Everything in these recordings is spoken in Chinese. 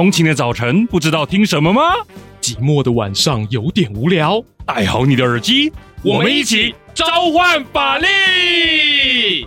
通勤的早晨不知道听什么吗？寂寞的晚上有点无聊，戴好你的耳机，我们一起召唤法力！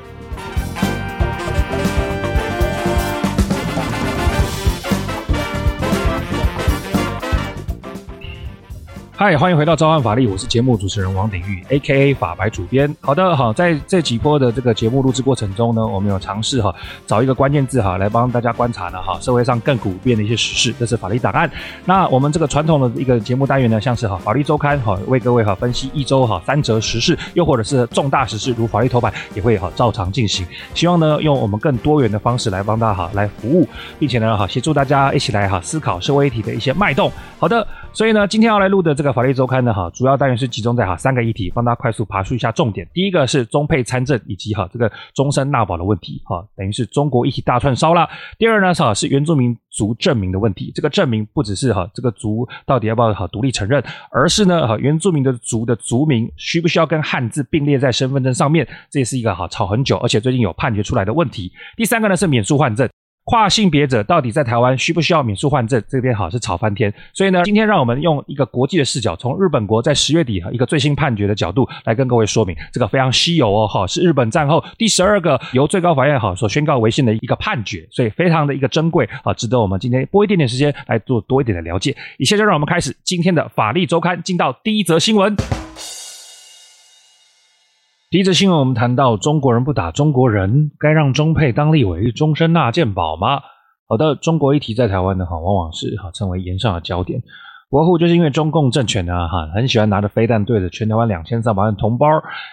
嗨，欢迎回到召唤法律，我是节目主持人王鼎玉，A.K.A. 法白主编。好的，好，在这几波的这个节目录制过程中呢，我们有尝试哈找一个关键字哈来帮大家观察呢哈社会上更普遍的一些时事，这是法律档案。那我们这个传统的一个节目单元呢，像是哈法律周刊哈为各位哈分析一周哈三则时事，又或者是重大时事如法律头版也会哈照常进行。希望呢用我们更多元的方式来帮大家哈来服务，并且呢哈协助大家一起来哈思考社会议题的一些脉动。好的。所以呢，今天要来录的这个法律周刊呢，哈，主要单元是集中在哈三个议题，帮大家快速爬梳一下重点。第一个是中配参证以及哈这个终身纳保的问题，哈，等于是中国议题大串烧了。第二呢，哈是原住民族证明的问题，这个证明不只是哈这个族到底要不要哈独立承认，而是呢哈原住民的族的族名需不需要跟汉字并列在身份证上面，这也是一个哈吵很久，而且最近有判决出来的问题。第三个呢是免诉换证。跨性别者到底在台湾需不需要免术换证？这边好是吵翻天，所以呢，今天让我们用一个国际的视角，从日本国在十月底哈一个最新判决的角度来跟各位说明，这个非常稀有哦哈，是日本战后第十二个由最高法院哈所宣告违宪的一个判决，所以非常的一个珍贵啊，值得我们今天拨一点点时间来做多一点的了解。以下就让我们开始今天的法律周刊，进到第一则新闻。第一则新闻，我们谈到中国人不打中国人，该让中配当立委终身纳健保吗？好的，中国议题在台湾呢，哈，往往是哈成为言上的焦点。国护就是因为中共政权呢，哈，很喜欢拿着飞弹对着全台湾两千三百万同胞，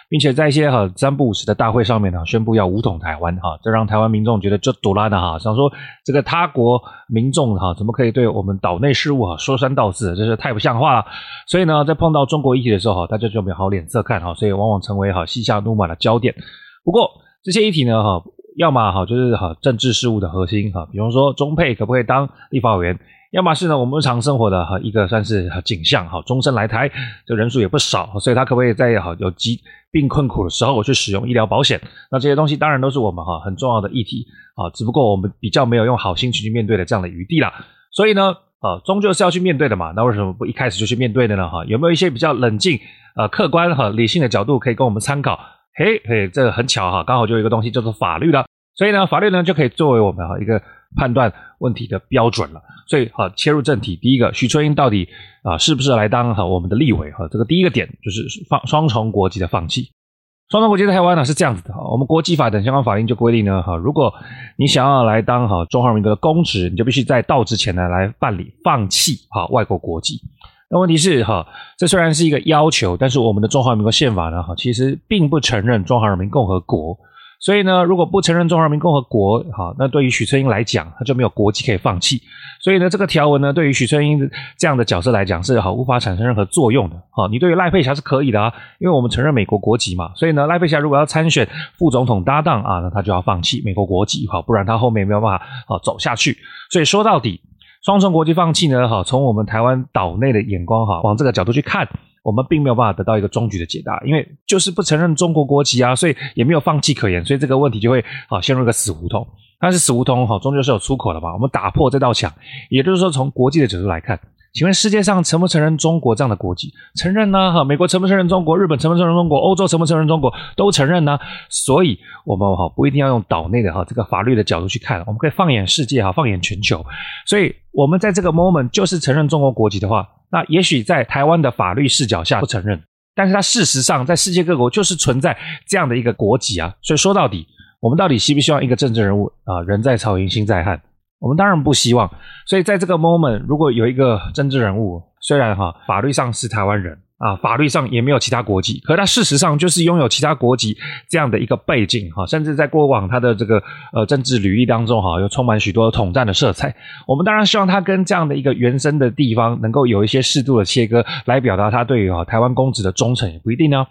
并且在一些哈三不五时的大会上面呢，宣布要武统台湾，哈，这让台湾民众觉得就赌烂的哈，想说这个他国民众哈，怎么可以对我们岛内事务哈说三道四，真是太不像话了。所以呢，在碰到中国议题的时候哈，大家就没有好脸色看哈，所以往往成为哈西夏怒马的焦点。不过这些议题呢，哈，要么哈就是哈政治事务的核心哈，比方说中配可不可以当立法委员？要么是呢，我们日常生活的哈一个算是景象哈，终身来台，这人数也不少，所以他可不可以在哈有疾病困苦的时候我去使用医疗保险？那这些东西当然都是我们哈很重要的议题啊，只不过我们比较没有用好心情去面对的这样的余地啦。所以呢，啊，终究是要去面对的嘛。那为什么不一开始就去面对的呢？哈，有没有一些比较冷静、呃客观和理性的角度可以跟我们参考？嘿，嘿，这个很巧哈，刚好就有一个东西叫做法律了。所以呢，法律呢就可以作为我们哈一个判断问题的标准了。所以，好，切入正题。第一个，许春英到底啊适不适合来当哈我们的立委？哈，这个第一个点就是放双重国籍的放弃。双重国籍在台湾呢是这样子的哈，我们国际法等相关法令就规定呢哈，如果你想要来当哈中华民国的公职，你就必须在到职前呢来办理放弃哈外国国籍。那问题是哈，这虽然是一个要求，但是我们的中华民国宪法呢哈其实并不承认中华人民共和国。所以呢，如果不承认中华人民共和国，哈，那对于许春英来讲，他就没有国籍可以放弃。所以呢，这个条文呢，对于许春英这样的角色来讲，是好无法产生任何作用的。哈，你对于赖佩霞是可以的啊，因为我们承认美国国籍嘛。所以呢，赖佩霞如果要参选副总统搭档啊，那他就要放弃美国国籍，哈，不然他后面没有办法啊走下去。所以说到底，双重国籍放弃呢，哈，从我们台湾岛内的眼光哈，往这个角度去看。我们并没有办法得到一个终局的解答，因为就是不承认中国国籍啊，所以也没有放弃可言，所以这个问题就会啊陷入一个死胡同。但是死胡同哈终究是有出口的嘛？我们打破这道墙，也就是说从国际的角度来看，请问世界上承不承认中国这样的国籍？承认呢？哈，美国承不承认中国？日本承不承认中国？欧洲承不承认中国？都承认呢。所以我们哈不一定要用岛内的哈这个法律的角度去看，我们可以放眼世界哈，放眼全球。所以我们在这个 moment 就是承认中国国籍的话。那也许在台湾的法律视角下不承认，但是它事实上在世界各国就是存在这样的一个国籍啊。所以说到底，我们到底希不希望一个政治人物啊，人在曹营心在汉？我们当然不希望。所以在这个 moment，如果有一个政治人物，虽然哈法律上是台湾人。啊，法律上也没有其他国籍，可他事实上就是拥有其他国籍这样的一个背景哈，甚至在过往他的这个呃政治履历当中哈，又充满许多统战的色彩。我们当然希望他跟这样的一个原生的地方能够有一些适度的切割，来表达他对于哈台湾公职的忠诚，也不一定呢。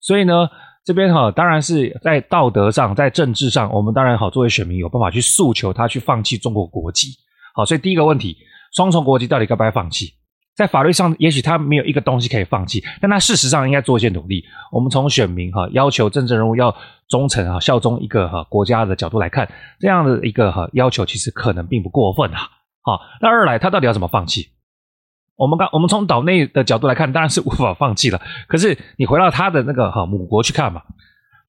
所以呢，这边哈当然是在道德上，在政治上，我们当然好作为选民有办法去诉求他去放弃中国国籍。好，所以第一个问题，双重国籍到底该不该放弃？在法律上，也许他没有一个东西可以放弃，但他事实上应该做一些努力。我们从选民哈要求政治人物要忠诚啊，效忠一个哈国家的角度来看，这样的一个哈要求其实可能并不过分啊。好，那二来他到底要怎么放弃？我们刚我们从岛内的角度来看，当然是无法放弃了。可是你回到他的那个哈母国去看嘛。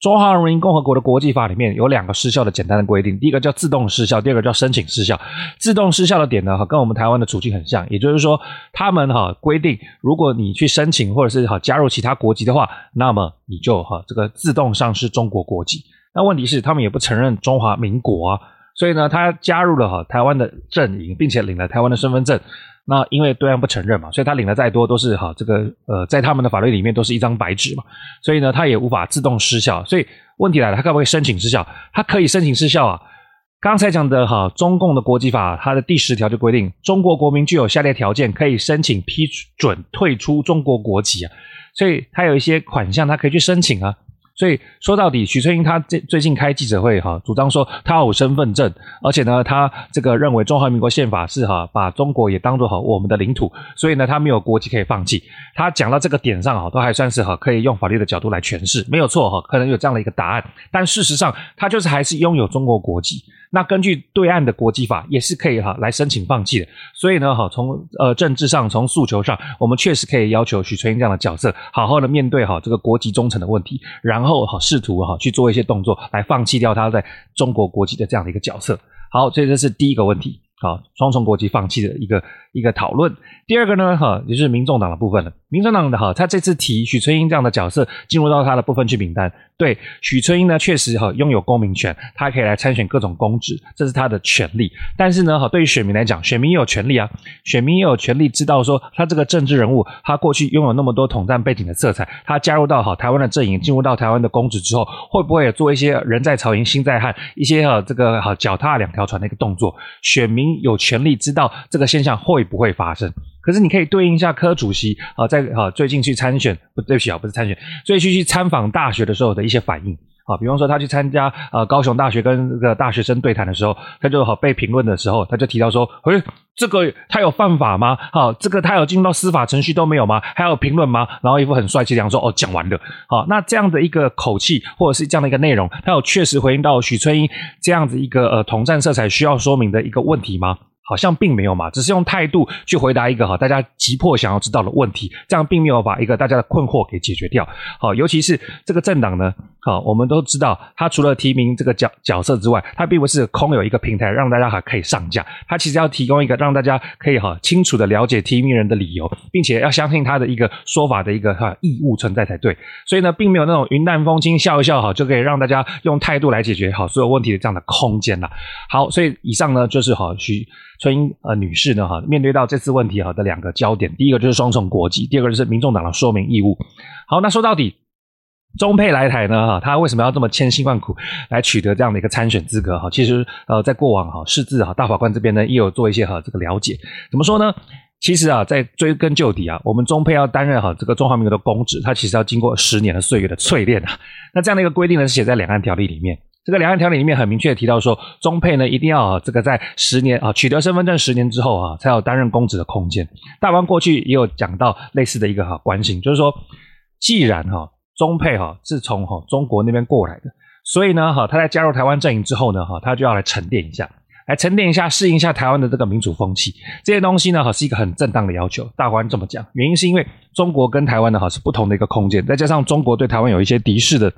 中华人民共和国的国际法里面有两个失效的简单的规定，第一个叫自动失效，第二个叫申请失效。自动失效的点呢，哈，跟我们台湾的处境很像，也就是说，他们哈规定，如果你去申请或者是哈加入其他国籍的话，那么你就哈这个自动丧失中国国籍。那问题是，他们也不承认中华民国啊，所以呢，他加入了哈台湾的阵营，并且领了台湾的身份证。那因为对岸不承认嘛，所以他领的再多都是哈这个呃，在他们的法律里面都是一张白纸嘛，所以呢，他也无法自动失效。所以问题来了，他可不可以申请失效？他可以申请失效啊。刚才讲的哈，中共的国籍法它的第十条就规定，中国国民具有下列条件可以申请批准退出中国国籍啊，所以他有一些款项，他可以去申请啊。所以说到底，许翠英她最最近开记者会哈，主张说她有身份证，而且呢，她这个认为中华民国宪法是哈把中国也当作好我们的领土，所以呢，她没有国籍可以放弃。她讲到这个点上哈，都还算是哈可以用法律的角度来诠释，没有错哈，可能有这样的一个答案。但事实上，她就是还是拥有中国国籍。那根据对岸的国际法，也是可以哈来申请放弃的。所以呢，哈从呃政治上，从诉求上，我们确实可以要求许春英这样的角色，好好的面对哈这个国籍忠诚的问题，然后哈试图哈去做一些动作，来放弃掉他在中国国籍的这样的一个角色。好，这这是第一个问题，好，双重国籍放弃的一个一个讨论。第二个呢，哈也就是民众党的部分了。民众党的哈，他这次提许春英这样的角色进入到他的部分去名单，对许春英呢确实哈拥有公民权，他可以来参选各种公职，这是他的权利。但是呢哈，对于选民来讲，选民也有权利啊，选民也有权利知道说他这个政治人物，他过去拥有那么多统战背景的色彩，他加入到哈台湾的阵营，进入到台湾的公职之后，会不会做一些人在曹营心在汉，一些哈这个哈脚踏两条船的一个动作？选民有权利知道这个现象会不会发生？可是你可以对应一下柯主席啊，在啊最近去参选，不对不起啊，不是参选，最近去参访大学的时候的一些反应啊，比方说他去参加呃高雄大学跟这个大学生对谈的时候，他就好被评论的时候，他就提到说，诶，这个他有犯法吗？好，这个他有进入到司法程序都没有吗？还有评论吗？然后一副很帅气的样子说，哦，讲完了。好，那这样的一个口气或者是这样的一个内容，他有确实回应到许春英这样子一个呃统战色彩需要说明的一个问题吗？好像并没有嘛，只是用态度去回答一个哈大家急迫想要知道的问题，这样并没有把一个大家的困惑给解决掉。好，尤其是这个政党呢，好，我们都知道，他除了提名这个角角色之外，他并不是空有一个平台让大家还可以上架，他其实要提供一个让大家可以哈清楚的了解提名人的理由，并且要相信他的一个说法的一个哈义务存在才对。所以呢，并没有那种云淡风轻笑一笑哈就可以让大家用态度来解决好所有问题的这样的空间了。好，所以以上呢就是哈许。春英呃女士呢哈，面对到这次问题哈的两个焦点，第一个就是双重国籍，第二个就是民众党的说明义务。好，那说到底，中配来台呢哈，他为什么要这么千辛万苦来取得这样的一个参选资格哈？其实呃，在过往哈，释字哈大法官这边呢也有做一些哈这个了解。怎么说呢？其实啊，在追根究底啊，我们中配要担任哈这个中华民国的公职，它其实要经过十年的岁月的淬炼啊。那这样的一个规定呢，是写在两岸条例里面。这个两岸条例里面很明确的提到说，中配呢一定要啊这个在十年啊取得身份证十年之后啊，才有担任公职的空间。大法官过去也有讲到类似的一个哈关系，就是说，既然哈中配哈是从哈中国那边过来的，所以呢哈他在加入台湾阵营之后呢哈他就要来沉淀一下，来沉淀一下，适应一下台湾的这个民主风气。这些东西呢哈是一个很正当的要求。大官这么讲，原因是因为中国跟台湾呢哈是不同的一个空间，再加上中国对台湾有一些敌视的。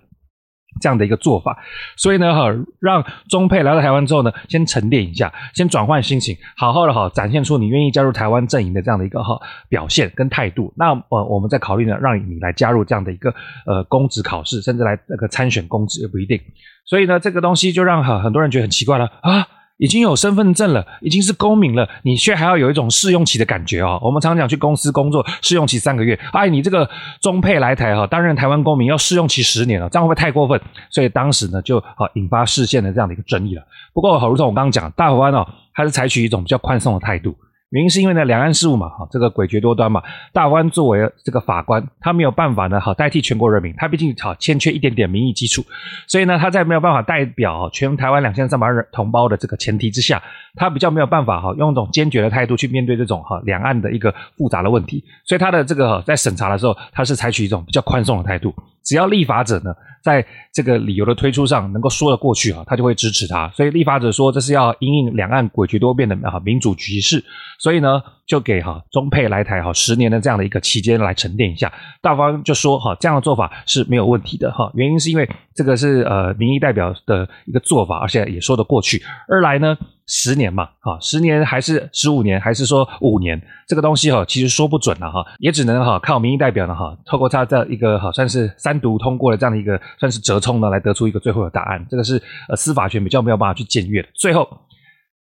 这样的一个做法，所以呢，哈，让中配来到台湾之后呢，先沉淀一下，先转换心情，好好的哈，展现出你愿意加入台湾阵营的这样的一个哈表现跟态度。那呃，我们再考虑呢，让你来加入这样的一个呃公职考试，甚至来那个参选公职也不一定。所以呢，这个东西就让很很多人觉得很奇怪了啊。已经有身份证了，已经是公民了，你却还要有一种试用期的感觉哦。我们常讲去公司工作，试用期三个月，哎，你这个中配来台哈，担任台湾公民要试用期十年了，这样会不会太过分？所以当时呢，就好引发视线的这样的一个争议了。不过好，如同我刚刚讲，大法官哦，还是采取一种比较宽松的态度。原因是因为呢，两岸事务嘛，哈，这个诡谲多端嘛，大湾作为这个法官，他没有办法呢，哈，代替全国人民，他毕竟好欠缺一点点民意基础，所以呢，他在没有办法代表全台湾两千三百万人同胞的这个前提之下，他比较没有办法哈，用一种坚决的态度去面对这种哈两岸的一个复杂的问题，所以他的这个在审查的时候，他是采取一种比较宽松的态度。只要立法者呢，在这个理由的推出上能够说得过去啊，他就会支持他。所以立法者说这是要因应两岸诡谲多变的啊民主局势，所以呢就给哈中配来台哈十年的这样的一个期间来沉淀一下。大方就说哈这样的做法是没有问题的哈，原因是因为这个是呃民意代表的一个做法，而且也说得过去。二来呢。十年嘛，哈，十年还是十五年，还是说五年？这个东西哈，其实说不准了哈，也只能哈靠民意代表呢哈，透过他这一个好算是三读通过的这样的一个算是折冲呢，来得出一个最后的答案。这个是呃司法权比较没有办法去检阅的。最后。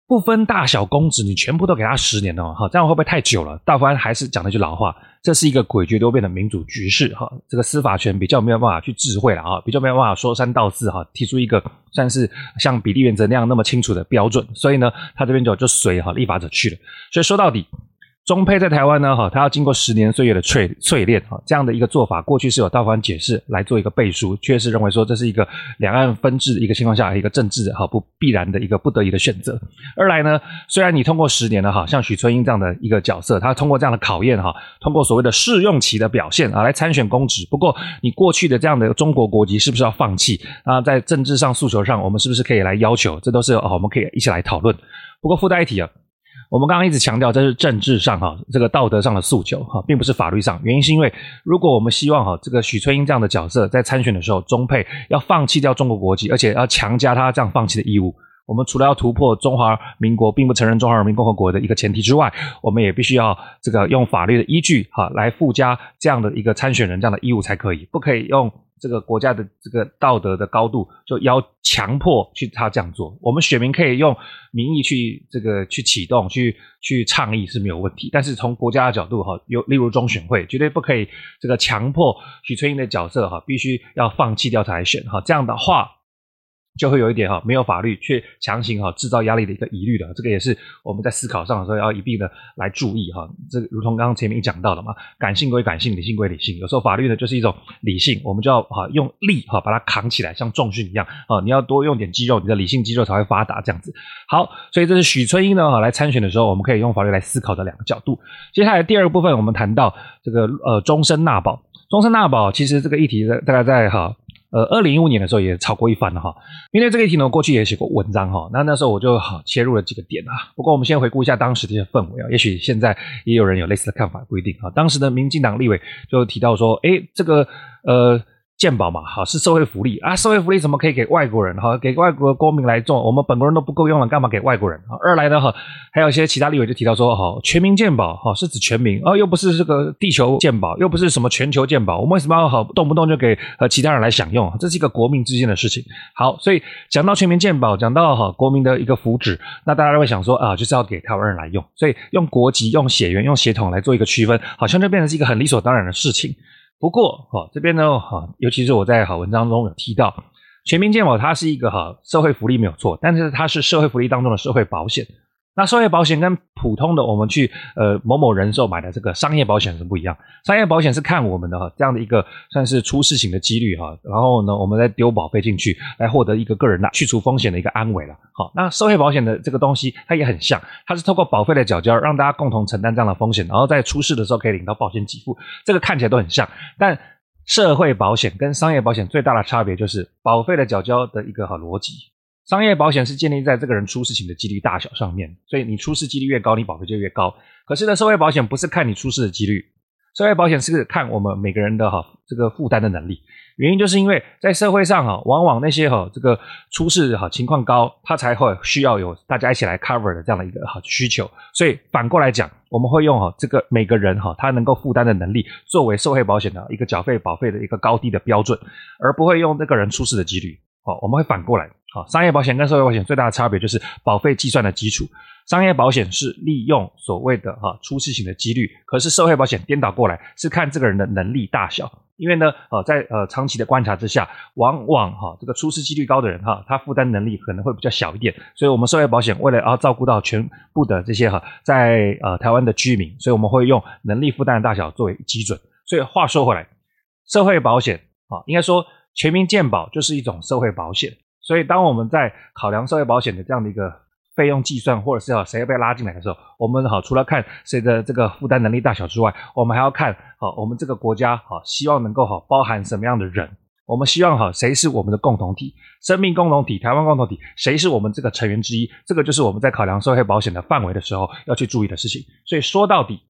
不分大小公子，你全部都给他十年哦，哈，这样会不会太久了？大法官还是讲了一句老话，这是一个诡谲多变的民主局势，哈，这个司法权比较没有办法去智慧了啊，比较没有办法说三道四哈，提出一个算是像比例原则那样那么清楚的标准，所以呢，他这边就就随哈立法者去了，所以说到底。中配在台湾呢，哈，他要经过十年岁月的淬淬炼，哈，这样的一个做法，过去是有大法官解释来做一个背书，确实认为说这是一个两岸分治的一个情况下一个政治的哈不必然的一个不得已的选择。二来呢，虽然你通过十年了哈，像许春英这样的一个角色，他通过这样的考验哈，通过所谓的试用期的表现啊来参选公职，不过你过去的这样的中国国籍是不是要放弃啊？在政治上诉求上，我们是不是可以来要求？这都是啊，我们可以一起来讨论。不过附带一提啊。我们刚刚一直强调，这是政治上哈，这个道德上的诉求哈，并不是法律上。原因是因为，如果我们希望哈，这个许春英这样的角色在参选的时候，中配要放弃掉中国国籍，而且要强加他这样放弃的义务，我们除了要突破中华民国并不承认中华人民共和国的一个前提之外，我们也必须要这个用法律的依据哈来附加这样的一个参选人这样的义务才可以，不可以用。这个国家的这个道德的高度，就要强迫去他这样做。我们选民可以用民意去这个去启动、去去倡议是没有问题。但是从国家的角度哈，有例如中选会，绝对不可以这个强迫许春英的角色哈，必须要放弃掉才选哈。这样的话。就会有一点哈，没有法律却强行哈制造压力的一个疑虑的，这个也是我们在思考上的时候要一并的来注意哈。这个如同刚刚前面讲到的嘛，感性归感性，理性归理性。有时候法律呢就是一种理性，我们就要哈用力哈把它扛起来，像重训一样啊，你要多用点肌肉，你的理性肌肉才会发达这样子。好，所以这是许春英呢哈来参选的时候，我们可以用法律来思考的两个角度。接下来第二个部分，我们谈到这个呃终身纳保，终身纳保其实这个议题大概在哈。呃，二零一五年的时候也炒过一番了哈，因为这个议题呢，我过去也写过文章哈，那那时候我就好切入了几个点啊。不过我们先回顾一下当时的一些氛围啊，也许现在也有人有类似的看法，不一定啊。当时的民进党立委就提到说，哎，这个呃。健保嘛，好是社会福利啊，社会福利怎么可以给外国人哈？给外国公民来做，我们本国人都不够用了，干嘛给外国人？二来呢哈，还有一些其他立委就提到说，哈，全民健保哈是指全民，啊又不是这个地球健保，又不是什么全球健保，我们为什么要好动不动就给呃其他人来享用？这是一个国民之间的事情。好，所以讲到全民健保，讲到哈国民的一个福祉，那大家都会想说啊，就是要给台湾人来用，所以用国籍、用血缘、用血统来做一个区分，好像就变成是一个很理所当然的事情。不过，哈这边呢，哈尤其是我在好文章中有提到，全民健保它是一个哈社会福利没有错，但是它是社会福利当中的社会保险。那社会保险跟普通的我们去呃某某人寿买的这个商业保险是不一样。商业保险是看我们的哈这样的一个算是出事情的几率哈，然后呢我们再丢保费进去来获得一个个人的去除风险的一个安慰了。好，那社会保险的这个东西它也很像，它是透过保费的缴交让大家共同承担这样的风险，然后在出事的时候可以领到保险给付。这个看起来都很像，但社会保险跟商业保险最大的差别就是保费的缴交的一个好逻辑。商业保险是建立在这个人出事情的几率大小上面，所以你出事几率越高，你保费就越高。可是呢，社会保险不是看你出事的几率，社会保险是看我们每个人的哈这个负担的能力。原因就是因为在社会上哈，往往那些哈这个出事哈情况高，它才会需要有大家一起来 cover 的这样的一个哈需求。所以反过来讲，我们会用哈这个每个人哈他能够负担的能力作为社会保险的一个缴费保费的一个高低的标准，而不会用这个人出事的几率。好，我们会反过来。好，商业保险跟社会保险最大的差别就是保费计算的基础。商业保险是利用所谓的哈出事情的几率，可是社会保险颠倒过来是看这个人的能力大小。因为呢，呃，在呃长期的观察之下，往往哈这个出事几率高的人哈，他负担能力可能会比较小一点。所以，我们社会保险为了要照顾到全部的这些哈在呃台湾的居民，所以我们会用能力负担的大小作为基准。所以话说回来，社会保险啊，应该说全民健保就是一种社会保险。所以，当我们在考量社会保险的这样的一个费用计算，或者是要谁被拉进来的时候，我们好除了看谁的这个负担能力大小之外，我们还要看好我们这个国家好希望能够好包含什么样的人，我们希望好谁是我们的共同体，生命共同体、台湾共同体，谁是我们这个成员之一，这个就是我们在考量社会保险的范围的时候要去注意的事情。所以说到底，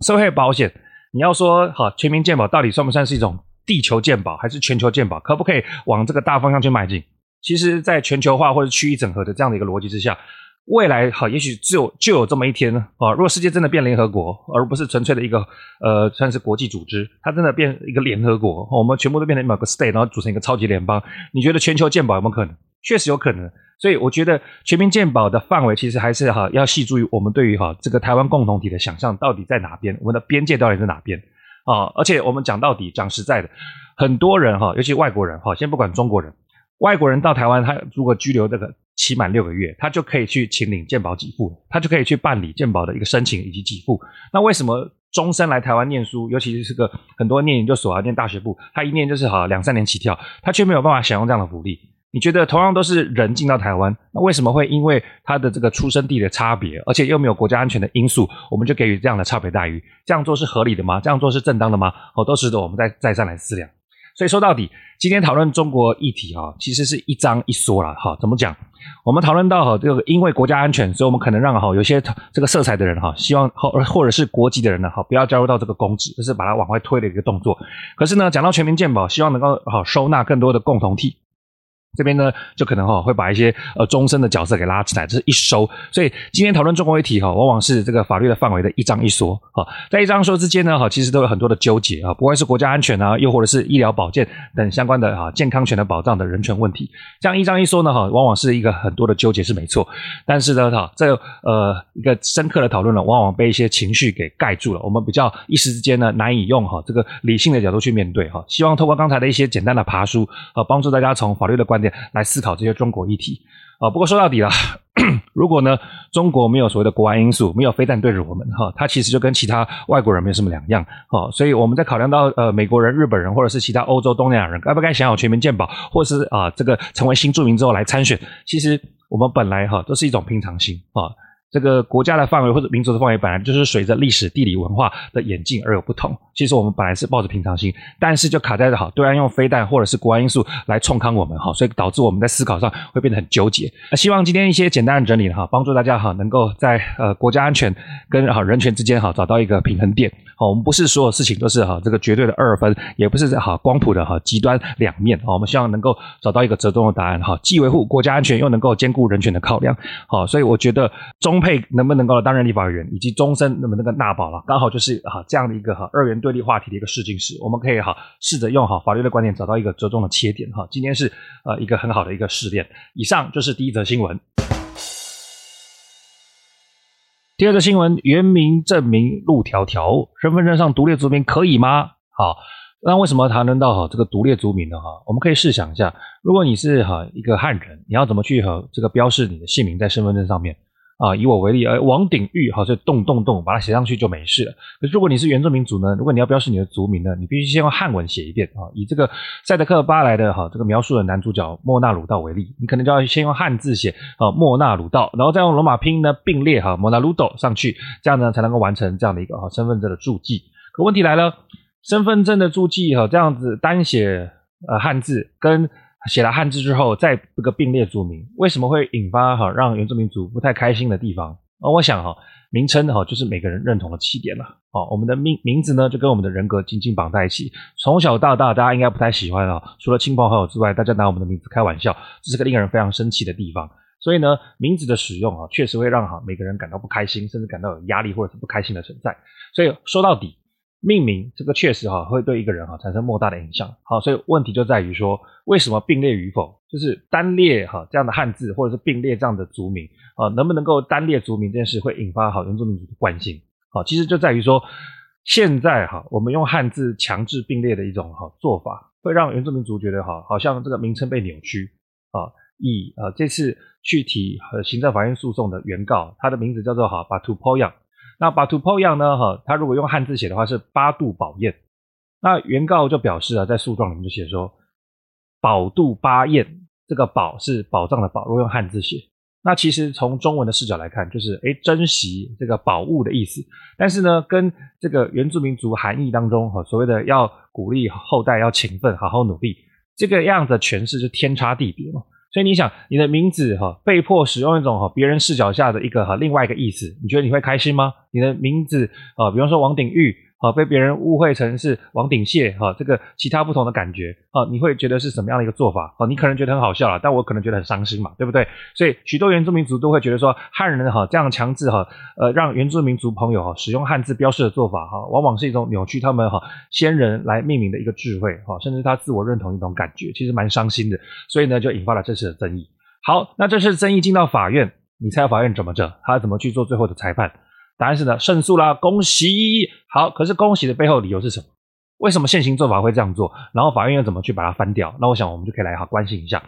社会保险你要说好全民健保到底算不算是一种地球健保，还是全球健保，可不可以往这个大方向去迈进？其实，在全球化或者区域整合的这样的一个逻辑之下，未来哈，也许只有就有这么一天呢啊！如果世界真的变联合国，而不是纯粹的一个呃，算是国际组织，它真的变一个联合国，我们全部都变成某个 state，然后组成一个超级联邦，你觉得全球健保有没有可能？确实有可能。所以，我觉得全民健保的范围其实还是哈，要细注意我们对于哈这个台湾共同体的想象到底在哪边，我们的边界到底在哪边啊？而且，我们讲到底，讲实在的，很多人哈，尤其外国人哈，先不管中国人。外国人到台湾，他如果居留这个期满六个月，他就可以去请领健保给付，他就可以去办理健保的一个申请以及给付。那为什么终身来台湾念书，尤其是个很多念研究所啊、念大学部，他一念就是好两三年起跳，他却没有办法享用这样的福利？你觉得同样都是人进到台湾，那为什么会因为他的这个出生地的差别，而且又没有国家安全的因素，我们就给予这样的差别待遇？这样做是合理的吗？这样做是正当的吗？哦，都值得我们再再三来思量。所以说到底，今天讨论中国议题哈，其实是一张一缩了哈。怎么讲？我们讨论到哈，这个因为国家安全，所以我们可能让哈有些这个色彩的人哈，希望或或者是国籍的人呢哈，不要加入到这个公职，这是把它往外推的一个动作。可是呢，讲到全民健保，希望能够好收纳更多的共同体。这边呢，就可能哈会把一些呃终身的角色给拉起来，这是一收。所以今天讨论中国议题哈，往往是这个法律的范围的一张一缩哈，在一张一缩之间呢哈，其实都有很多的纠结啊，不管是国家安全啊，又或者是医疗保健等相关的哈健康权的保障的人权问题，这样一张一缩呢哈，往往是一个很多的纠结是没错。但是呢哈，这呃一个深刻的讨论呢，往往被一些情绪给盖住了，我们比较一时之间呢难以用哈这个理性的角度去面对哈。希望透过刚才的一些简单的爬梳啊，帮助大家从法律的观。来思考这些中国议题啊，不过说到底了，如果呢中国没有所谓的国安因素，没有飞弹对着我们哈，它其实就跟其他外国人没有什么两样哦，所以我们在考量到呃美国人、日本人或者是其他欧洲、东南亚人该不该享有全民健保，或是啊这个成为新住民之后来参选，其实我们本来哈都是一种平常心啊。这个国家的范围或者民族的范围本来就是随着历史、地理、文化的演进而有不同。其实我们本来是抱着平常心，但是就卡在了好对岸用飞弹或者是国安因素来冲康我们哈，所以导致我们在思考上会变得很纠结。那希望今天一些简单的整理哈，帮助大家哈能够在呃国家安全跟哈人权之间哈找到一个平衡点。好，我们不是所有事情都是哈这个绝对的二分，也不是哈光谱的哈极端两面。好，我们希望能够找到一个折中的答案哈，既维护国家安全又能够兼顾人权的考量。好，所以我觉得中配能不能够担任立法委员，以及终身那么那个纳保了，刚好就是哈这样的一个哈二元对立话题的一个试金石。我们可以哈试着用哈法律的观点找到一个折中的切点哈。今天是呃一个很好的一个试炼。以上就是第一则新闻。第二则新闻：原名证明路迢迢，身份证上独列族名可以吗？好，那为什么谈论到哈这个独列族名呢？哈，我们可以试想一下，如果你是哈一个汉人，你要怎么去和这个标示你的姓名在身份证上面？啊，以我为例，呃，王鼎玉，好，所以动动动，把它写上去就没事了。可是如果你是原住民族呢？如果你要标示你的族名呢，你必须先用汉文写一遍啊。以这个赛德克巴莱的哈这个描述的男主角莫那鲁道为例，你可能就要先用汉字写啊莫那鲁道，然后再用罗马拼音呢并列哈莫那鲁道上去，这样呢才能够完成这样的一个哈身份证的注记。可问题来了，身份证的注记哈这样子单写呃汉字跟。写了汉字之后，再这个并列族名，为什么会引发哈让原住民族不太开心的地方？啊，我想哈，名称哈就是每个人认同的起点了。啊，我们的名名字呢，就跟我们的人格紧紧绑在一起。从小到大，大家应该不太喜欢啊，除了亲朋好友之外，大家拿我们的名字开玩笑，这是个令人非常生气的地方。所以呢，名字的使用啊，确实会让哈每个人感到不开心，甚至感到有压力或者是不开心的存在。所以说到底。命名这个确实哈会对一个人哈产生莫大的影响，好，所以问题就在于说，为什么并列与否，就是单列哈这样的汉字，或者是并列这样的族名啊，能不能够单列族名这件事会引发好原住民族的关心，好，其实就在于说，现在哈，我们用汉字强制并列的一种哈做法，会让原住民族觉得哈，好像这个名称被扭曲啊。以呃这次去提和行政法院诉讼的原告，他的名字叫做哈巴图波扬。那巴图波扬呢哈，他如果用汉字写的话是八度宝宴。那原告就表示啊，在诉状里面就写说宝度八宴，这个宝是宝藏的宝，如果用汉字写。那其实从中文的视角来看，就是诶珍惜这个宝物的意思。但是呢，跟这个原住民族含义当中哈，所谓的要鼓励后代要勤奋、好好努力，这个样子的诠释就天差地别嘛。所以你想，你的名字哈被迫使用一种哈别人视角下的一个哈另外一个意思，你觉得你会开心吗？你的名字啊，比方说王鼎玉。啊，被别人误会成是王鼎谢哈，这个其他不同的感觉啊，你会觉得是什么样的一个做法？啊，你可能觉得很好笑了，但我可能觉得很伤心嘛，对不对？所以许多原住民族都会觉得说，汉人哈这样强制哈，呃，让原住民族朋友哈使用汉字标示的做法哈，往往是一种扭曲他们哈先人来命名的一个智慧哈，甚至他自我认同一种感觉，其实蛮伤心的。所以呢，就引发了这次的争议。好，那这次争议进到法院，你猜法院怎么着？他怎么去做最后的裁判？答案是呢，胜诉啦，恭喜！好，可是恭喜的背后理由是什么？为什么现行做法会这样做？然后法院又怎么去把它翻掉？那我想我们就可以来哈关心一下。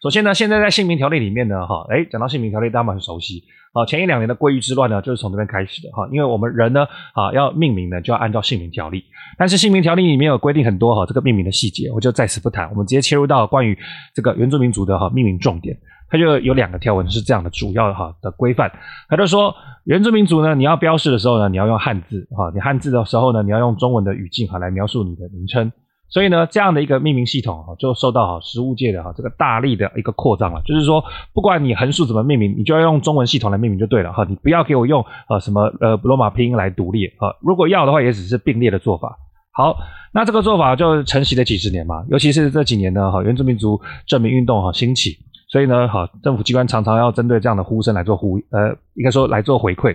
首先呢，现在在姓名条例里面呢，哈，诶，讲到姓名条例，大家很熟悉啊。前一两年的鲑鱼之乱呢，就是从这边开始的哈。因为我们人呢，啊，要命名呢，就要按照姓名条例。但是姓名条例里面有规定很多哈，这个命名的细节，我就在此不谈。我们直接切入到关于这个原住民族的哈命名重点。它就有两个条文是这样的主要哈的规范，它就说原住民族呢，你要标示的时候呢，你要用汉字哈，你汉字的时候呢，你要用中文的语境哈来描述你的名称。所以呢，这样的一个命名系统哈，就受到哈实务界的哈这个大力的一个扩张了。就是说，不管你横竖怎么命名，你就要用中文系统来命名就对了哈，你不要给我用呃什么呃罗马拼音来独列哈。如果要的话，也只是并列的做法。好，那这个做法就承袭了几十年嘛，尤其是这几年呢哈，原住民族证明运动哈兴起。所以呢，好，政府机关常常要针对这样的呼声来做呼，呃，应该说来做回馈。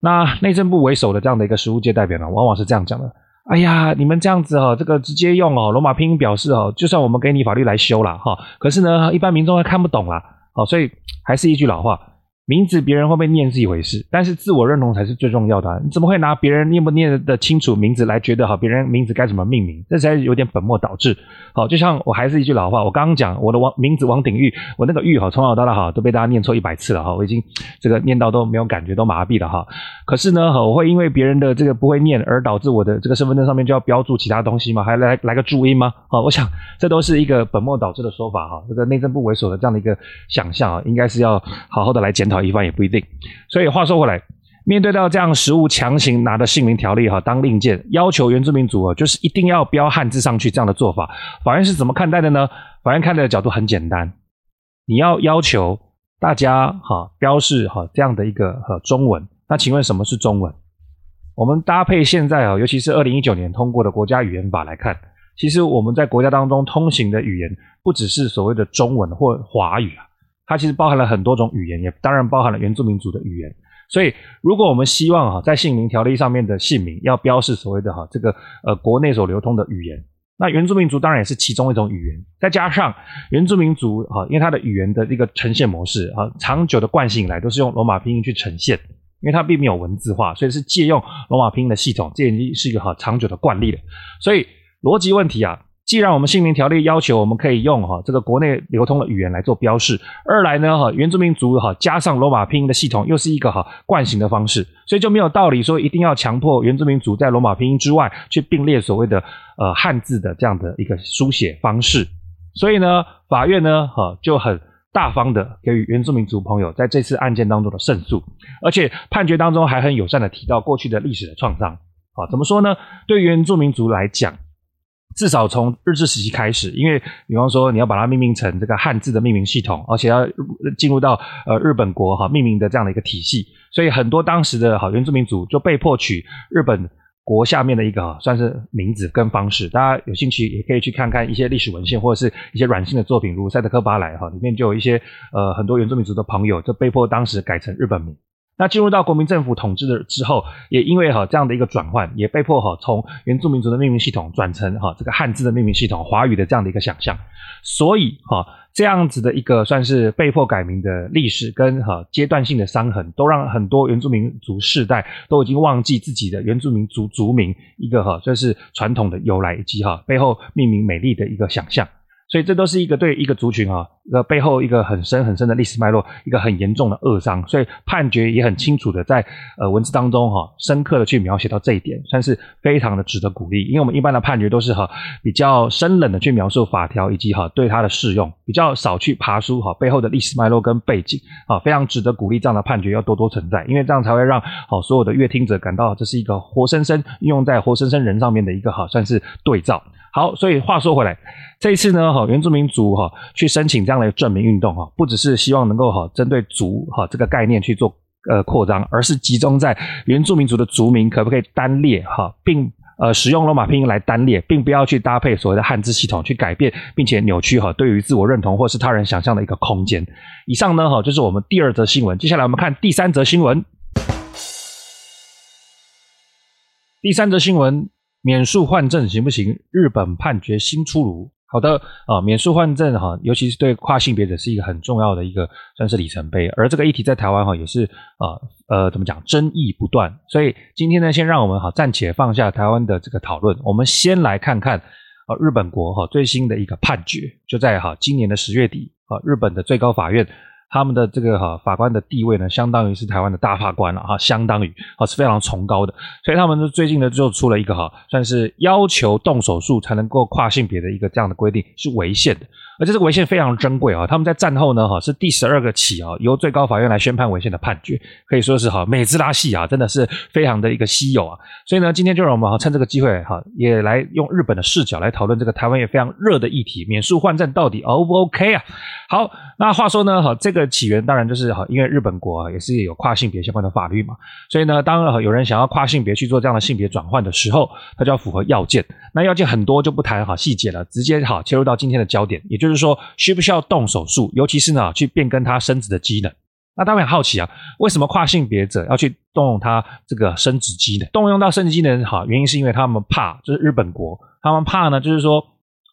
那内政部为首的这样的一个实务界代表呢，往往是这样讲的：哎呀，你们这样子哈，这个直接用哦罗马拼音表示哦，就算我们给你法律来修了哈，可是呢，一般民众还看不懂啦，好，所以还是一句老话。名字别人会不会念是一回事，但是自我认同才是最重要的。你怎么会拿别人念不念得清楚名字来觉得好？别人名字该怎么命名，这才有点本末倒置。好，就像我还是一句老话，我刚刚讲我的王名字王鼎玉，我那个玉哈从小到大哈都被大家念错一百次了哈，我已经这个念到都没有感觉，都麻痹了哈。可是呢，我会因为别人的这个不会念而导致我的这个身份证上面就要标注其他东西吗？还来来个注音吗？好，我想这都是一个本末倒置的说法哈。这个内政部为首的这样的一个想象啊，应该是要好好的来检讨。一番也不一定，所以话说回来，面对到这样实务强行拿的姓名条例哈当令箭，要求原住民族啊就是一定要标汉字上去这样的做法，法院是怎么看待的呢？法院看待的角度很简单，你要要求大家哈标示哈这样的一个和中文，那请问什么是中文？我们搭配现在啊，尤其是二零一九年通过的国家语言法来看，其实我们在国家当中通行的语言不只是所谓的中文或华语啊。它其实包含了很多种语言，也当然包含了原住民族的语言。所以，如果我们希望哈在姓名条例上面的姓名要标示所谓的哈这个呃国内所流通的语言，那原住民族当然也是其中一种语言。再加上原住民族哈，因为它的语言的一个呈现模式啊，长久的惯性来都是用罗马拼音去呈现，因为它并没有文字化，所以是借用罗马拼音的系统，这已经是一个哈长久的惯例了。所以逻辑问题啊。既然我们姓名条例要求我们可以用哈这个国内流通的语言来做标示，二来呢哈原住民族哈加上罗马拼音的系统又是一个哈惯行的方式，所以就没有道理说一定要强迫原住民族在罗马拼音之外去并列所谓的呃汉字的这样的一个书写方式。所以呢，法院呢哈就很大方的给予原住民族朋友在这次案件当中的胜诉，而且判决当中还很友善的提到过去的历史的创伤。啊，怎么说呢？对原住民族来讲。至少从日治时期开始，因为比方说你要把它命名成这个汉字的命名系统，而且要进入到呃日本国哈命名的这样的一个体系，所以很多当时的哈原住民族就被迫取日本国下面的一个算是名字跟方式。大家有兴趣也可以去看看一些历史文献或者是一些软性的作品，如赛德克巴莱哈里面就有一些呃很多原住民族的朋友就被迫当时改成日本名。那进入到国民政府统治的之后，也因为哈这样的一个转换，也被迫哈从原住民族的命名系统转成哈这个汉字的命名系统，华语的这样的一个想象。所以哈这样子的一个算是被迫改名的历史跟哈阶段性的伤痕，都让很多原住民族世代都已经忘记自己的原住民族族名一个哈这是传统的由来以及哈背后命名美丽的一个想象。所以这都是一个对一个族群啊，一个背后一个很深很深的历史脉络，一个很严重的扼伤。所以判决也很清楚的在呃文字当中哈，深刻的去描写到这一点，算是非常的值得鼓励。因为我们一般的判决都是哈比较生冷的去描述法条以及哈对它的适用，比较少去爬书哈背后的历史脉络跟背景啊，非常值得鼓励这样的判决要多多存在，因为这样才会让好所有的阅听者感到这是一个活生生运用在活生生人上面的一个哈算是对照。好，所以话说回来，这一次呢，哈，原住民族哈去申请这样的证明运动哈，不只是希望能够哈针对族哈这个概念去做呃扩张，而是集中在原住民族的族名可不可以单列哈，并呃使用罗马拼音来单列，并不要去搭配所谓的汉字系统去改变，并且扭曲哈对于自我认同或是他人想象的一个空间。以上呢哈就是我们第二则新闻，接下来我们看第三则新闻。第三则新闻。免诉换证行不行？日本判决新出炉。好的啊，免诉换证哈，尤其是对跨性别者是一个很重要的一个算是里程碑。而这个议题在台湾哈也是啊呃怎么讲，争议不断。所以今天呢，先让我们哈暂且放下台湾的这个讨论，我们先来看看啊日本国哈最新的一个判决，就在哈今年的十月底啊，日本的最高法院。他们的这个哈法官的地位呢，相当于是台湾的大法官了哈，相当于啊是非常崇高的，所以他们最近呢就出了一个哈，算是要求动手术才能够跨性别的一个这样的规定，是违宪的。而且这个文献非常珍贵啊！他们在战后呢，哈是第十二个起啊，由最高法院来宣判文献的判决，可以说是哈美兹拉系啊，真的是非常的一个稀有啊！所以呢，今天就让我们哈趁这个机会哈，也来用日本的视角来讨论这个台湾也非常热的议题——免诉换证到底 O 不 OK 啊？好，那话说呢，哈这个起源当然就是哈，因为日本国啊也是有跨性别相关的法律嘛，所以呢，当然有人想要跨性别去做这样的性别转换的时候，他就要符合要件。那要件很多，就不谈哈细节了，直接哈切入到今天的焦点，也就就是说，需不需要动手术，尤其是呢去变更他生殖的机能。那大家很好奇啊，为什么跨性别者要去动用他这个生殖机能？动用到生殖机能哈，原因是因为他们怕，就是日本国他们怕呢，就是说，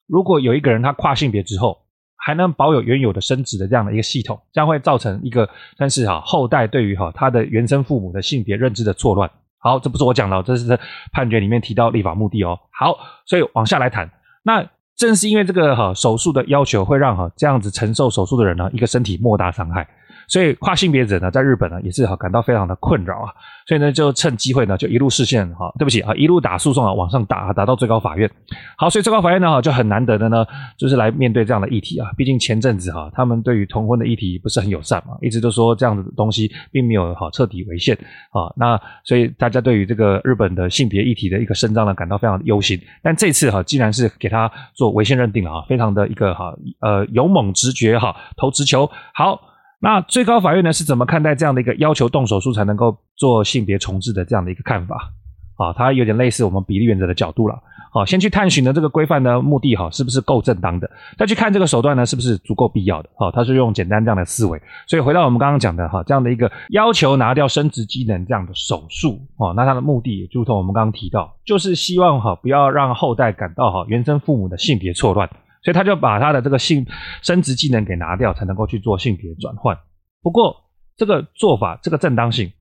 如果有一个人他跨性别之后，还能保有原有的生殖的这样的一个系统，将会造成一个但是哈后代对于哈他的原生父母的性别认知的错乱。好，这不是我讲的，这是判决里面提到立法目的哦。好，所以往下来谈。那正是因为这个哈手术的要求，会让哈这样子承受手术的人呢，一个身体莫大伤害。所以跨性别者呢，在日本呢也是哈感到非常的困扰啊，所以呢就趁机会呢就一路视线哈，对不起啊，一路打诉讼啊，往上打，打到最高法院。好，所以最高法院呢哈就很难得的呢，就是来面对这样的议题啊。毕竟前阵子哈，他们对于同婚的议题不是很友善嘛，一直都说这样的东西并没有哈彻底违宪啊。那所以大家对于这个日本的性别议题的一个伸张呢，感到非常的忧心。但这次哈，既然是给他做违宪认定了啊，非常的一个哈呃勇猛直觉哈投直球好。那最高法院呢是怎么看待这样的一个要求动手术才能够做性别重置的这样的一个看法？啊，它有点类似我们比例原则的角度了。好，先去探寻的这个规范的目的哈，是不是够正当的？再去看这个手段呢，是不是足够必要的？好，它是用简单这样的思维。所以回到我们刚刚讲的哈，这样的一个要求拿掉生殖机能这样的手术，哦，那它的目的也如同我们刚刚提到，就是希望哈不要让后代感到哈原生父母的性别错乱。所以他就把他的这个性生殖技能给拿掉，才能够去做性别转换。不过这个做法，这个正当性，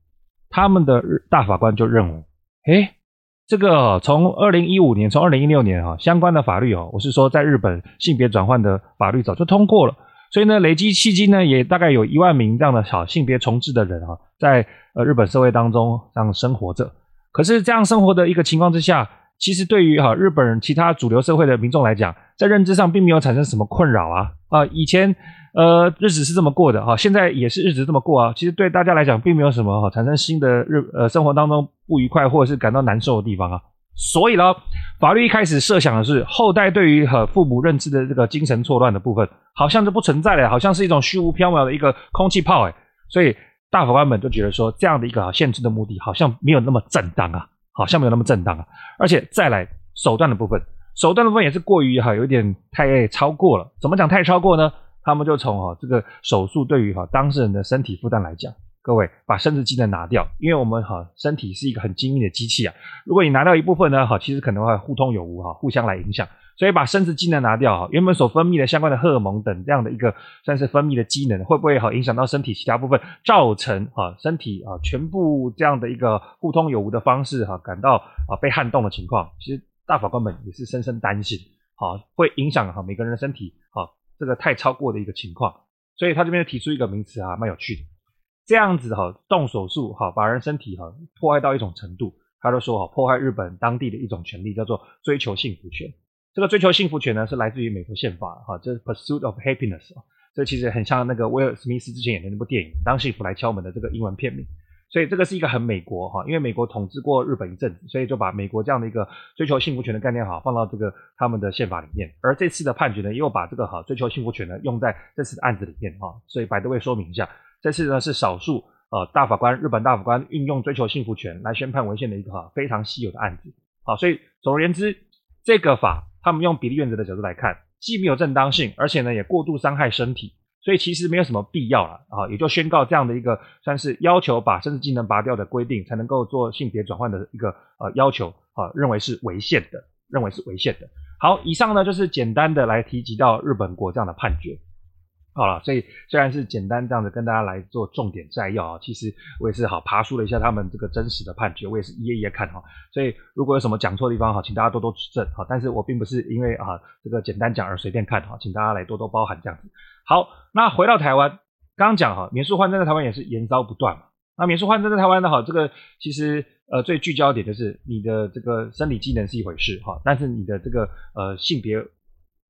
他们的大法官就认为，诶，这个从二零一五年，从二零一六年哈相关的法律哦，我是说在日本性别转换的法律早就通过了，所以呢，累积迄今呢也大概有一万名这样的小性别重置的人哈，在呃日本社会当中这样生活着。可是这样生活的一个情况之下。其实对于哈日本人其他主流社会的民众来讲，在认知上并没有产生什么困扰啊啊，以前呃日子是这么过的哈，现在也是日子这么过啊。其实对大家来讲，并没有什么哈产生新的日呃生活当中不愉快或者是感到难受的地方啊。所以呢，法律一开始设想的是后代对于和父母认知的这个精神错乱的部分，好像就不存在了，好像是一种虚无缥缈的一个空气炮哎。所以大法官们就觉得说，这样的一个限制的目的好像没有那么正当啊。好像没有那么正当啊，而且再来手段的部分，手段的部分也是过于哈，有点太超过了。怎么讲太超过呢？他们就从哈这个手术对于哈当事人的身体负担来讲，各位把生殖机能拿掉，因为我们哈身体是一个很精密的机器啊。如果你拿掉一部分呢，哈，其实可能会互通有无哈，互相来影响。所以把生殖机能拿掉哈，原本所分泌的相关的荷尔蒙等这样的一个算是分泌的机能，会不会哈影响到身体其他部分，造成哈身体啊全部这样的一个互通有无的方式哈感到啊被撼动的情况？其实大法官们也是深深担心，好会影响哈每个人的身体啊这个太超过的一个情况。所以他这边提出一个名词啊蛮有趣的，这样子哈动手术哈把人身体哈破坏到一种程度，他就说哈破坏日本当地的一种权利叫做追求幸福权。这个追求幸福权呢，是来自于美国宪法哈，这是 Pursuit of Happiness 啊，这其实很像那个威尔史密斯之前演的那部电影《当幸福来敲门》的这个英文片名，所以这个是一个很美国哈，因为美国统治过日本一阵子，所以就把美国这样的一个追求幸福权的概念哈放到这个他们的宪法里面，而这次的判决呢，又把这个哈追求幸福权呢用在这次的案子里面哈，所以 by the way 说明一下，这次呢是少数呃大法官日本大法官运用追求幸福权来宣判文献的一个哈非常稀有的案子，好，所以总而言之，这个法。他们用比例原则的角度来看，既没有正当性，而且呢也过度伤害身体，所以其实没有什么必要了啊，也就宣告这样的一个算是要求把生殖技能拔掉的规定才能够做性别转换的一个呃要求啊，认为是违宪的，认为是违宪的。好，以上呢就是简单的来提及到日本国这样的判决。好了，所以虽然是简单这样子跟大家来做重点摘要啊，其实我也是好爬梳了一下他们这个真实的判决，我也是一页一页看哈。所以如果有什么讲错的地方哈，请大家多多指正哈。但是我并不是因为啊这个简单讲而随便看哈，请大家来多多包涵这样子。好，那回到台湾，刚刚讲哈，免术换证在台湾也是延招不断嘛。那免术换证在台湾的哈，这个其实呃最聚焦点就是你的这个生理机能是一回事哈，但是你的这个呃性别。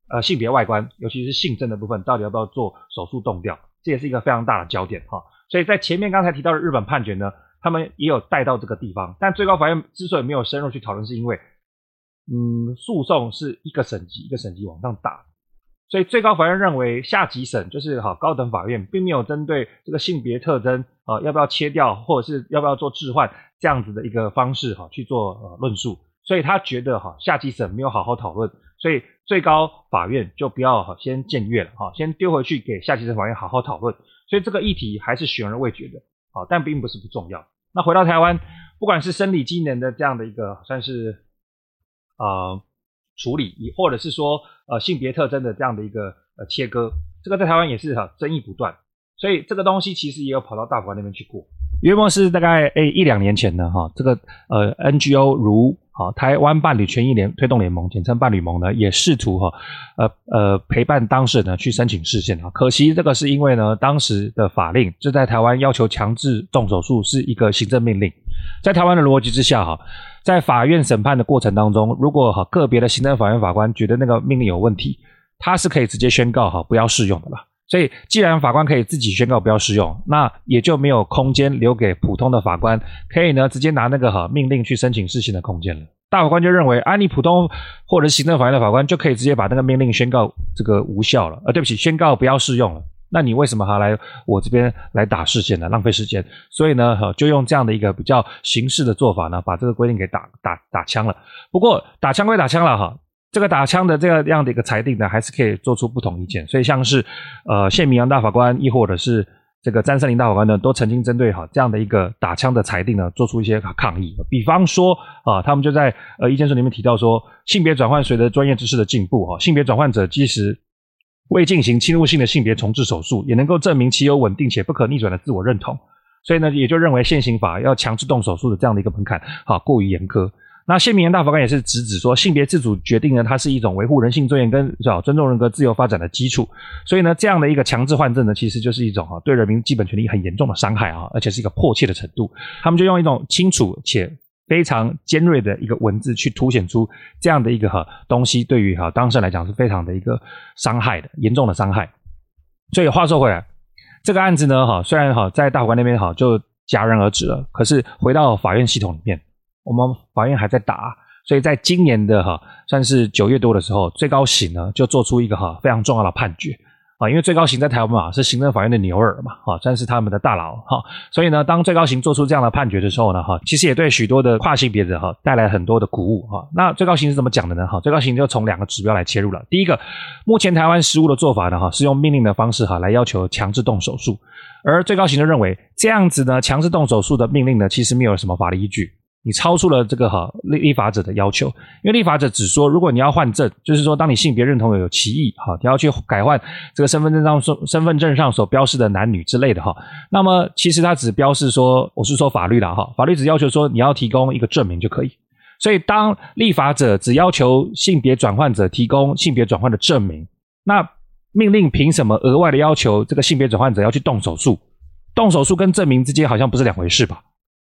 呃，性别外观，尤其是性征的部分，到底要不要做手术冻掉？这也是一个非常大的焦点哈。所以在前面刚才提到的日本判决呢，他们也有带到这个地方。但最高法院之所以没有深入去讨论，是因为，嗯，诉讼是一个省级一个省级往上打，所以最高法院认为下级审就是哈高等法院并没有针对这个性别特征啊要不要切掉，或者是要不要做置换这样子的一个方式哈去做呃论述，所以他觉得哈下级审没有好好讨论，所以。最高法院就不要哈先僭越了哈，先丢回去给下级的法院好好讨论。所以这个议题还是悬而未决的啊，但并不是不重要。那回到台湾，不管是生理机能的这样的一个算是呃处理，或者是说呃性别特征的这样的一个呃切割，这个在台湾也是哈争议不断。所以这个东西其实也有跑到大法官那边去过。约莫是大概诶一两年前的哈，这个呃 NGO 如。好，台湾伴侣权益联推动联盟，简称伴侣盟呢，也试图哈，呃呃陪伴当事人呢去申请释宪啊。可惜这个是因为呢，当时的法令就在台湾要求强制动手术是一个行政命令，在台湾的逻辑之下哈，在法院审判的过程当中，如果哈个别的行政法院法官觉得那个命令有问题，他是可以直接宣告哈不要适用的啦。所以，既然法官可以自己宣告不要适用，那也就没有空间留给普通的法官可以呢直接拿那个哈命令去申请释宪的空间了。大法官就认为，啊，你普通或者行政法院的法官就可以直接把那个命令宣告这个无效了，呃，对不起，宣告不要适用了。那你为什么还来我这边来打释宪呢？浪费时间。所以呢，哈，就用这样的一个比较形式的做法呢，把这个规定给打打打枪了。不过打枪归打枪了哈。这个打枪的这个样的一个裁定呢，还是可以做出不同意见。所以像是呃谢铭洋大法官，亦或者是这个詹森林大法官呢，都曾经针对哈这样的一个打枪的裁定呢，做出一些抗议。比方说啊，他们就在呃意见书里面提到说，性别转换随着专业知识的进步哈，性别转换者即使未进行侵入性的性别重置手术，也能够证明其有稳定且不可逆转的自我认同。所以呢，也就认为现行法要强制动手术的这样的一个门槛哈过于严苛。那谢铭洋大法官也是直指说，性别自主决定呢，它是一种维护人性尊严跟尊重人格自由发展的基础。所以呢，这样的一个强制换证呢，其实就是一种哈对人民基本权利很严重的伤害啊，而且是一个迫切的程度。他们就用一种清楚且非常尖锐的一个文字去凸显出这样的一个哈东西，对于哈当事人来讲是非常的一个伤害的严重的伤害。所以话说回来，这个案子呢哈，虽然哈在大法官那边哈就戛然而止了，可是回到法院系统里面。我们法院还在打，所以在今年的哈算是九月多的时候，最高刑呢就做出一个哈非常重要的判决啊，因为最高行在台湾嘛，是行政法院的牛耳嘛，哈，算是他们的大佬哈，所以呢，当最高行做出这样的判决的时候呢，哈，其实也对许多的跨性别者哈带来很多的鼓舞哈。那最高行是怎么讲的呢？哈，最高行就从两个指标来切入了。第一个，目前台湾实务的做法呢，哈，是用命令的方式哈来要求强制动手术，而最高行就认为这样子呢，强制动手术的命令呢，其实没有什么法律依据。你超出了这个哈立立法者的要求，因为立法者只说，如果你要换证，就是说当你性别认同有歧义哈，你要去改换这个身份证上所身份证上所标示的男女之类的哈，那么其实它只标示说，我是说法律啦哈，法律只要求说你要提供一个证明就可以，所以当立法者只要求性别转换者提供性别转换的证明，那命令凭什么额外的要求这个性别转换者要去动手术？动手术跟证明之间好像不是两回事吧？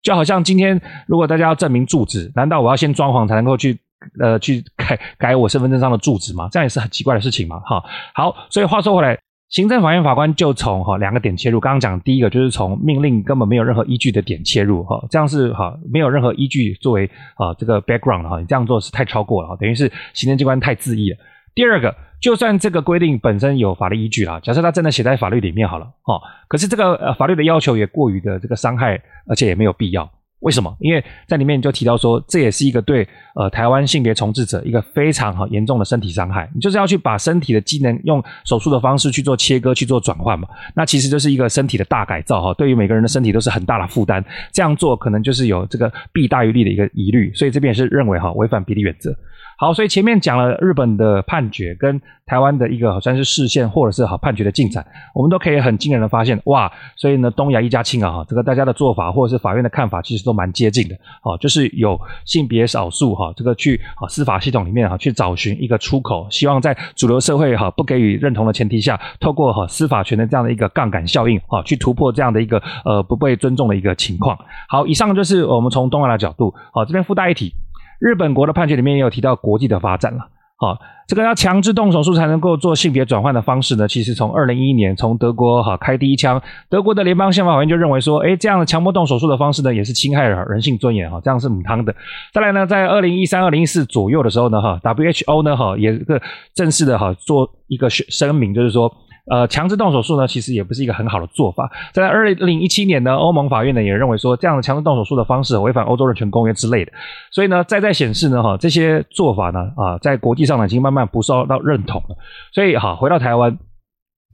就好像今天，如果大家要证明住址，难道我要先装潢才能够去呃去改改我身份证上的住址吗？这样也是很奇怪的事情嘛，哈。好，所以话说回来，行政法院法官就从哈两个点切入。刚刚讲第一个就是从命令根本没有任何依据的点切入，哈，这样是哈没有任何依据作为啊这个 background 哈，你这样做是太超过了，哈，等于是行政机关太恣意了。第二个。就算这个规定本身有法律依据啦，假设它真的写在法律里面好了，哦，可是这个呃法律的要求也过于的这个伤害，而且也没有必要。为什么？因为在里面就提到说，这也是一个对呃台湾性别重置者一个非常哈严重的身体伤害。你就是要去把身体的机能用手术的方式去做切割、去做转换嘛，那其实就是一个身体的大改造哈，对于每个人的身体都是很大的负担。这样做可能就是有这个弊大于利的一个疑虑，所以这边也是认为哈违反比例原则。好，所以前面讲了日本的判决跟台湾的一个好像是视线或者是好判决的进展，我们都可以很惊人的发现，哇！所以呢，东亚一家亲啊，哈，这个大家的做法或者是法院的看法，其实都蛮接近的，好，就是有性别少数哈，这个去啊司法系统里面哈去找寻一个出口，希望在主流社会哈不给予认同的前提下，透过哈司法权的这样的一个杠杆效应哈，去突破这样的一个呃不被尊重的一个情况。好，以上就是我们从东亚的角度，好，这边附带一提。日本国的判决里面也有提到国际的发展了，好，这个要强制动手术才能够做性别转换的方式呢，其实从二零一一年从德国哈开第一枪，德国的联邦宪法法院就认为说，诶，这样的强迫动手术的方式呢，也是侵害了人性尊严哈，这样是母汤的。再来呢，在二零一三、二零一四左右的时候呢，哈，WHO 呢哈也个正式的哈做一个声明，就是说。呃，强制动手术呢，其实也不是一个很好的做法。在二零一七年呢，欧盟法院呢也认为说，这样的强制动手术的方式违反欧洲人权公约之类的。所以呢，再再显示呢，哈，这些做法呢，啊，在国际上呢，已经慢慢不受到认同了。所以，好，回到台湾，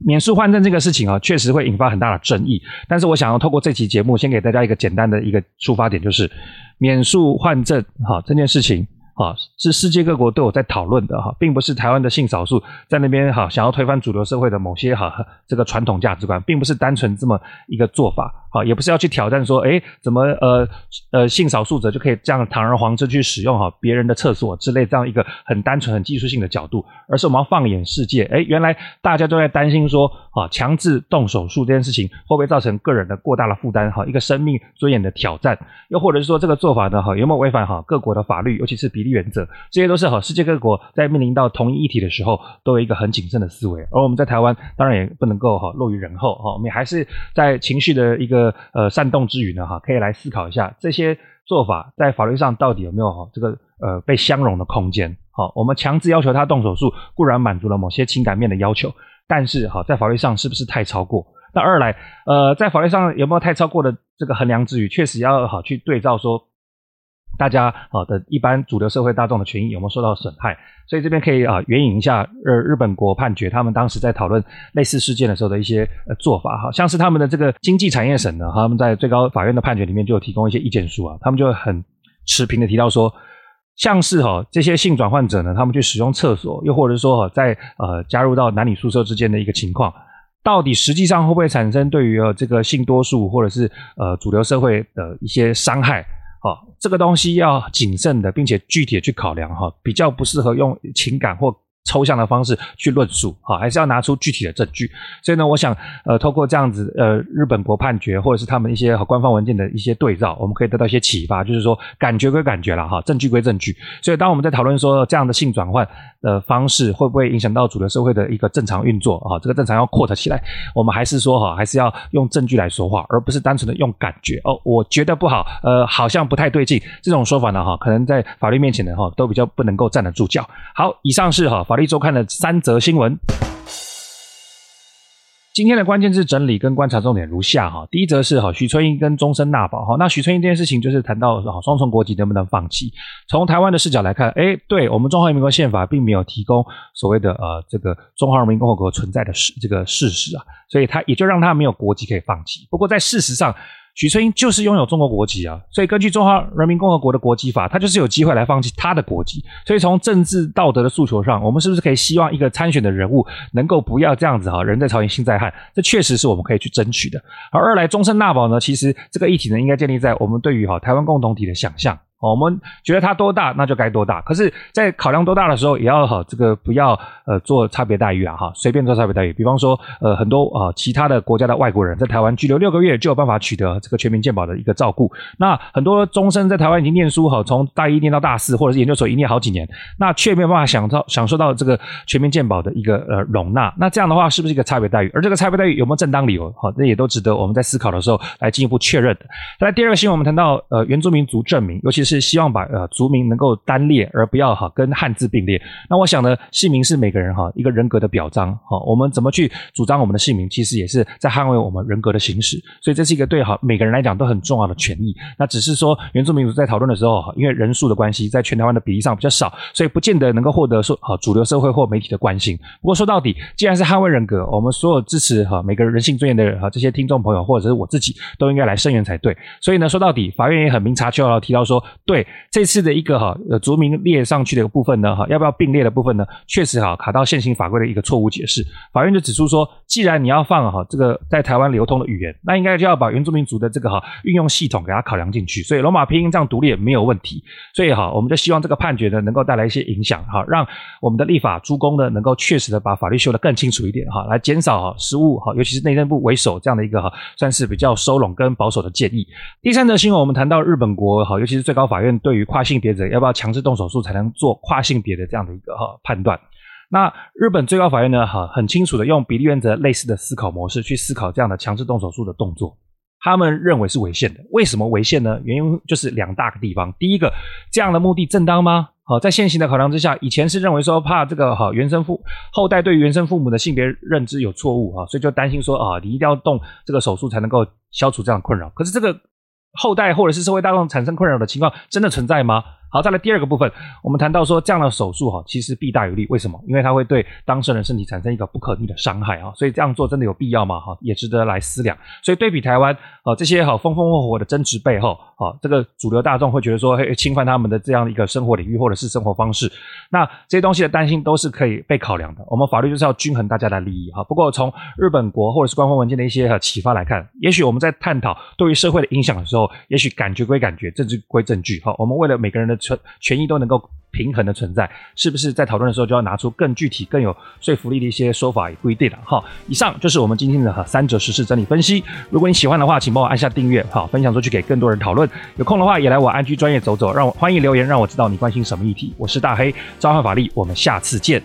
免诉换证这个事情啊，确实会引发很大的争议。但是，我想要透过这期节目，先给大家一个简单的一个出发点，就是免诉换证，哈，这件事情。啊，是世界各国都有在讨论的哈，并不是台湾的性少数在那边哈想要推翻主流社会的某些哈这个传统价值观，并不是单纯这么一个做法。啊，也不是要去挑战说，诶，怎么呃呃性少数者就可以这样堂而皇之去使用哈别人的厕所之类这样一个很单纯、很技术性的角度，而是我们要放眼世界，诶，原来大家都在担心说，啊，强制动手术这件事情会不会造成个人的过大的负担？哈，一个生命尊严的挑战，又或者是说这个做法呢，哈，有没有违反哈各国的法律，尤其是比例原则？这些都是哈世界各国在面临到同一议题的时候，都有一个很谨慎的思维。而我们在台湾当然也不能够哈落于人后，哈，我们也还是在情绪的一个。呃，煽动之余呢，哈，可以来思考一下这些做法在法律上到底有没有哈这个呃被相容的空间？好，我们强制要求他动手术，固然满足了某些情感面的要求，但是哈，在法律上是不是太超过？那二来，呃，在法律上有没有太超过的这个衡量之余，确实要好去对照说。大家啊的一般主流社会大众的权益有没有受到损害？所以这边可以啊援引一下日日本国判决，他们当时在讨论类似事件的时候的一些呃做法，哈，像是他们的这个经济产业省呢，他们在最高法院的判决里面就有提供一些意见书啊，他们就很持平的提到说，像是哈这些性转换者呢，他们去使用厕所，又或者说哈在呃加入到男女宿舍之间的一个情况，到底实际上会不会产生对于呃这个性多数或者是呃主流社会的一些伤害？好，这个东西要谨慎的，并且具体的去考量哈，比较不适合用情感或。抽象的方式去论述，哈，还是要拿出具体的证据。所以呢，我想，呃，透过这样子，呃，日本国判决或者是他们一些和官方文件的一些对照，我们可以得到一些启发，就是说，感觉归感觉啦，哈，证据归证据。所以，当我们在讨论说这样的性转换的方式会不会影响到主流社会的一个正常运作，哈，这个正常要 quote 起来，我们还是说，哈，还是要用证据来说话，而不是单纯的用感觉。哦，我觉得不好，呃，好像不太对劲，这种说法呢，哈，可能在法律面前呢，哈，都比较不能够站得住脚。好，以上是哈。法律周刊的三则新闻。今天的关键字整理跟观察重点如下哈，第一则是哈许春英跟终身纳保哈，那许春英这件事情就是谈到哈双重国籍能不能放弃？从台湾的视角来看，诶，对我们中华人民共和国宪法并没有提供所谓的呃这个中华人民共和国存在的事这个事实啊，所以他也就让他没有国籍可以放弃。不过在事实上，许春英就是拥有中国国籍啊，所以根据中华人民共和国的国籍法，他就是有机会来放弃他的国籍。所以从政治道德的诉求上，我们是不是可以希望一个参选的人物能够不要这样子哈？人在朝鲜心在汉，这确实是我们可以去争取的。而二来终身纳保呢，其实这个议题呢，应该建立在我们对于哈台湾共同体的想象。我们觉得它多大，那就该多大。可是，在考量多大的时候，也要哈这个不要呃做差别待遇啊哈，随便做差别待遇。比方说，呃很多啊、呃、其他的国家的外国人在台湾居留六个月就有办法取得这个全民健保的一个照顾。那很多终身在台湾已经念书哈，从大一念到大四，或者是研究所一念好几年，那却没有办法享受享受到这个全民健保的一个呃容纳。那这样的话，是不是一个差别待遇？而这个差别待遇有没有正当理由？好，这也都值得我们在思考的时候来进一步确认的。那第二个新闻，我们谈到呃原住民族证明，尤其是。是希望把呃族名能够单列，而不要哈跟汉字并列。那我想呢，姓名是每个人哈一个人格的表彰哈。我们怎么去主张我们的姓名，其实也是在捍卫我们人格的行使。所以这是一个对哈每个人来讲都很重要的权益。那只是说原住民族在讨论的时候，因为人数的关系，在全台湾的比例上比较少，所以不见得能够获得说哈主流社会或媒体的关心。不过说到底，既然是捍卫人格，我们所有支持哈每个人性尊严的人哈这些听众朋友或者是我自己都应该来声援才对。所以呢，说到底，法院也很明察秋毫提到说。对这次的一个哈呃族名列上去的一个部分呢哈，要不要并列的部分呢？确实哈卡到现行法规的一个错误解释。法院就指出说，既然你要放哈这个在台湾流通的语言，那应该就要把原住民族的这个哈运用系统给它考量进去。所以罗马拼音这样独立也没有问题。所以哈，我们就希望这个判决呢能够带来一些影响哈，让我们的立法诸公呢能够确实的把法律修得更清楚一点哈，来减少哈失误哈，尤其是内政部为首这样的一个哈算是比较收拢跟保守的建议。第三则新闻，我们谈到日本国哈，尤其是最高法。法院对于跨性别者要不要强制动手术才能做跨性别的这样的一个哈判断，那日本最高法院呢哈很清楚的用比例原则类似的思考模式去思考这样的强制动手术的动作，他们认为是违宪的。为什么违宪呢？原因就是两大个地方。第一个，这样的目的正当吗？好，在现行的考量之下，以前是认为说怕这个哈原生父后代对原生父母的性别认知有错误啊，所以就担心说啊你一定要动这个手术才能够消除这样的困扰。可是这个。后代或者是社会大众产生困扰的情况真的存在吗？好，再来第二个部分，我们谈到说这样的手术哈，其实弊大于利。为什么？因为它会对当事人身体产生一个不可逆的伤害啊，所以这样做真的有必要吗？哈，也值得来思量。所以对比台湾啊，这些哈风风火火的争执背后，啊，这个主流大众会觉得说，嘿，侵犯他们的这样的一个生活领域或者是生活方式，那这些东西的担心都是可以被考量的。我们法律就是要均衡大家的利益哈。不过从日本国或者是官方文件的一些哈启发来看，也许我们在探讨对于社会的影响的时候，也许感觉归感觉，证据归证据。哈，我们为了每个人的权权益都能。够平衡的存在，是不是在讨论的时候就要拿出更具体、更有说服力的一些说法？也不一定了哈。以上就是我们今天的三者实事整理分析。如果你喜欢的话，请帮我按下订阅，好，分享出去给更多人讨论。有空的话，也来我安居专业走走，让我欢迎留言，让我知道你关心什么议题。我是大黑，召唤法力，我们下次见。